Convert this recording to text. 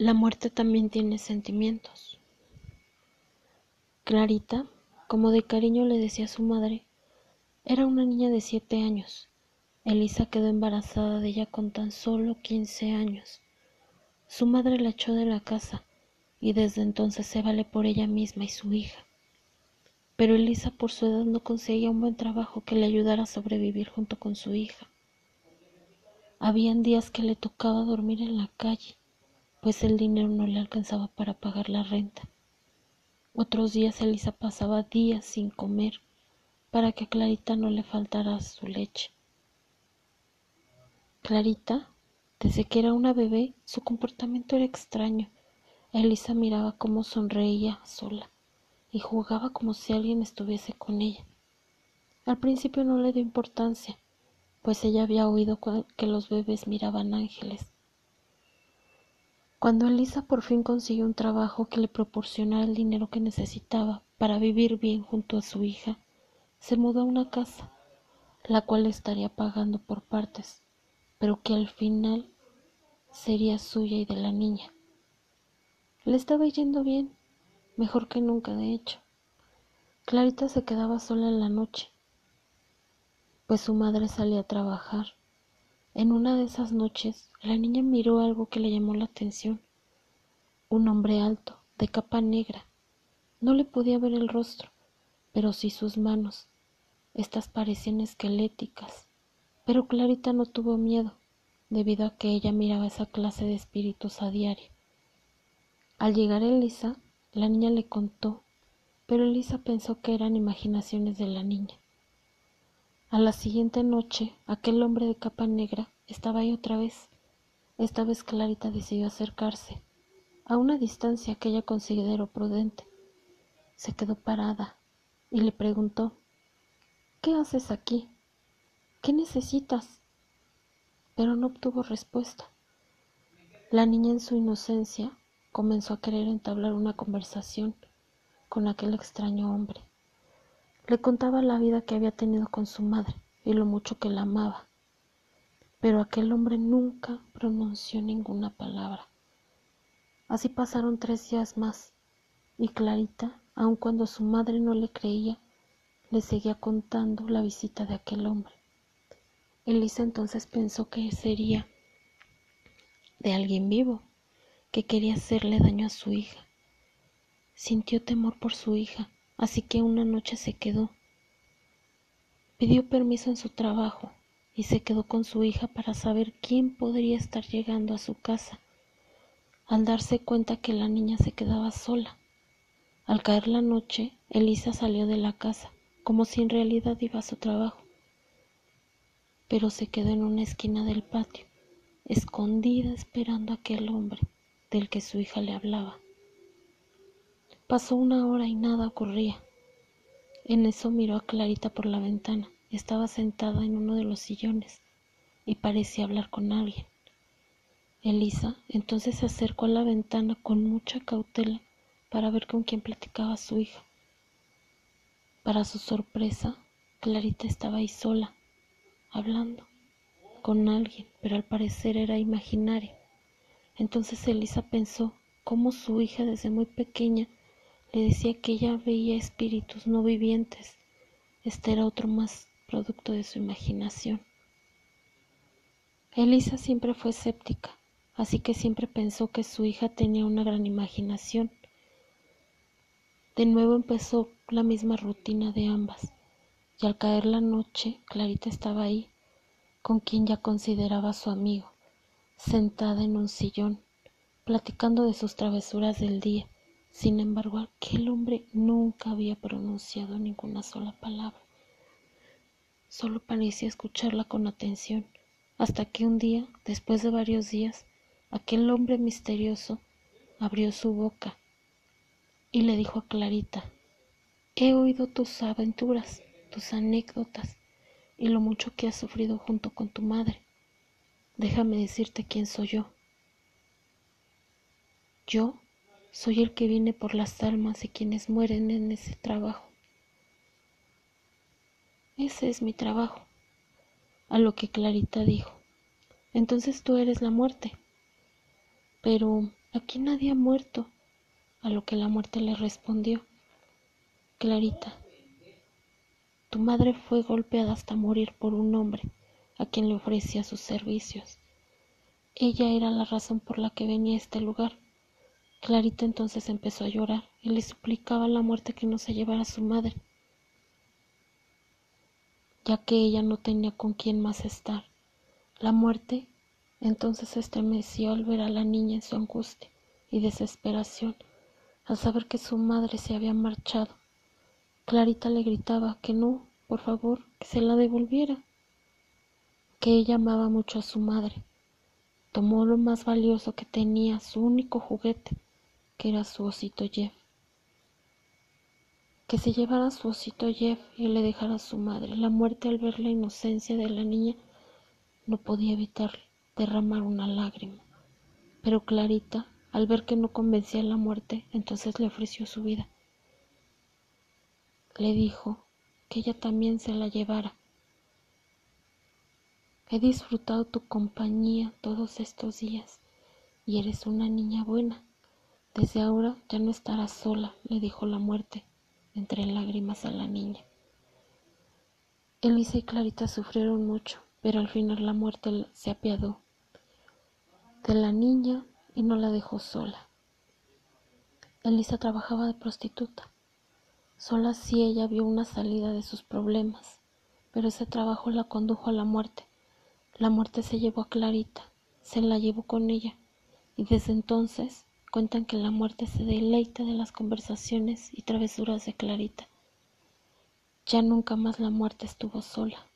La muerte también tiene sentimientos. Clarita, como de cariño le decía su madre, era una niña de siete años. Elisa quedó embarazada de ella con tan solo quince años. Su madre la echó de la casa y desde entonces se vale por ella misma y su hija. Pero Elisa por su edad no conseguía un buen trabajo que le ayudara a sobrevivir junto con su hija. Habían días que le tocaba dormir en la calle pues el dinero no le alcanzaba para pagar la renta. Otros días Elisa pasaba días sin comer para que a Clarita no le faltara su leche. Clarita, desde que era una bebé, su comportamiento era extraño. Elisa miraba cómo sonreía sola y jugaba como si alguien estuviese con ella. Al principio no le dio importancia, pues ella había oído que los bebés miraban ángeles cuando Elisa por fin consiguió un trabajo que le proporcionara el dinero que necesitaba para vivir bien junto a su hija, se mudó a una casa, la cual estaría pagando por partes, pero que al final sería suya y de la niña. Le estaba yendo bien, mejor que nunca de hecho. Clarita se quedaba sola en la noche, pues su madre salía a trabajar. En una de esas noches la niña miró algo que le llamó la atención. Un hombre alto, de capa negra. No le podía ver el rostro, pero sí sus manos. Estas parecían esqueléticas. Pero Clarita no tuvo miedo, debido a que ella miraba esa clase de espíritus a diario. Al llegar Elisa, la niña le contó, pero Elisa pensó que eran imaginaciones de la niña. A la siguiente noche, aquel hombre de capa negra estaba ahí otra vez. Esta vez Clarita decidió acercarse, a una distancia que ella consideró prudente. Se quedó parada y le preguntó, ¿Qué haces aquí? ¿Qué necesitas? Pero no obtuvo respuesta. La niña en su inocencia comenzó a querer entablar una conversación con aquel extraño hombre. Le contaba la vida que había tenido con su madre y lo mucho que la amaba pero aquel hombre nunca pronunció ninguna palabra. Así pasaron tres días más, y Clarita, aun cuando su madre no le creía, le seguía contando la visita de aquel hombre. Elisa entonces pensó que sería de alguien vivo, que quería hacerle daño a su hija. Sintió temor por su hija, así que una noche se quedó. Pidió permiso en su trabajo y se quedó con su hija para saber quién podría estar llegando a su casa. Al darse cuenta que la niña se quedaba sola. Al caer la noche, Elisa salió de la casa, como si en realidad iba a su trabajo, pero se quedó en una esquina del patio, escondida esperando a aquel hombre del que su hija le hablaba. Pasó una hora y nada ocurría. En eso miró a Clarita por la ventana. Estaba sentada en uno de los sillones y parecía hablar con alguien. Elisa entonces se acercó a la ventana con mucha cautela para ver con quién platicaba su hija. Para su sorpresa, Clarita estaba ahí sola, hablando con alguien, pero al parecer era imaginario. Entonces Elisa pensó cómo su hija desde muy pequeña le decía que ella veía espíritus no vivientes. Este era otro más producto de su imaginación. Elisa siempre fue escéptica, así que siempre pensó que su hija tenía una gran imaginación. De nuevo empezó la misma rutina de ambas, y al caer la noche, Clarita estaba ahí, con quien ya consideraba su amigo, sentada en un sillón, platicando de sus travesuras del día. Sin embargo, aquel hombre nunca había pronunciado ninguna sola palabra. Solo parecía escucharla con atención, hasta que un día, después de varios días, aquel hombre misterioso abrió su boca y le dijo a Clarita, he oído tus aventuras, tus anécdotas y lo mucho que has sufrido junto con tu madre. Déjame decirte quién soy yo. Yo soy el que viene por las almas de quienes mueren en ese trabajo. Ese es mi trabajo. A lo que Clarita dijo. Entonces tú eres la muerte. Pero, aquí nadie ha muerto. A lo que la muerte le respondió, Clarita, tu madre fue golpeada hasta morir por un hombre a quien le ofrecía sus servicios. Ella era la razón por la que venía a este lugar. Clarita entonces empezó a llorar y le suplicaba a la muerte que no se llevara a su madre, ya que ella no tenía con quién más estar. La muerte entonces se estremeció al ver a la niña en su angustia y desesperación, al saber que su madre se había marchado. Clarita le gritaba que no, por favor, que se la devolviera, que ella amaba mucho a su madre. Tomó lo más valioso que tenía, su único juguete, que era su osito Jeff. Que se llevara su osito Jeff y le dejara a su madre. La muerte al ver la inocencia de la niña no podía evitar derramar una lágrima. Pero Clarita, al ver que no convencía a la muerte, entonces le ofreció su vida. Le dijo que ella también se la llevara. He disfrutado tu compañía todos estos días y eres una niña buena. Desde ahora ya no estarás sola, le dijo la muerte, entre lágrimas a la niña. Elisa y Clarita sufrieron mucho, pero al final la muerte se apiadó de la niña y no la dejó sola. Elisa trabajaba de prostituta. Solo así ella vio una salida de sus problemas, pero ese trabajo la condujo a la muerte. La muerte se llevó a Clarita, se la llevó con ella, y desde entonces Cuentan que la muerte se deleita de las conversaciones y travesuras de Clarita. Ya nunca más la muerte estuvo sola.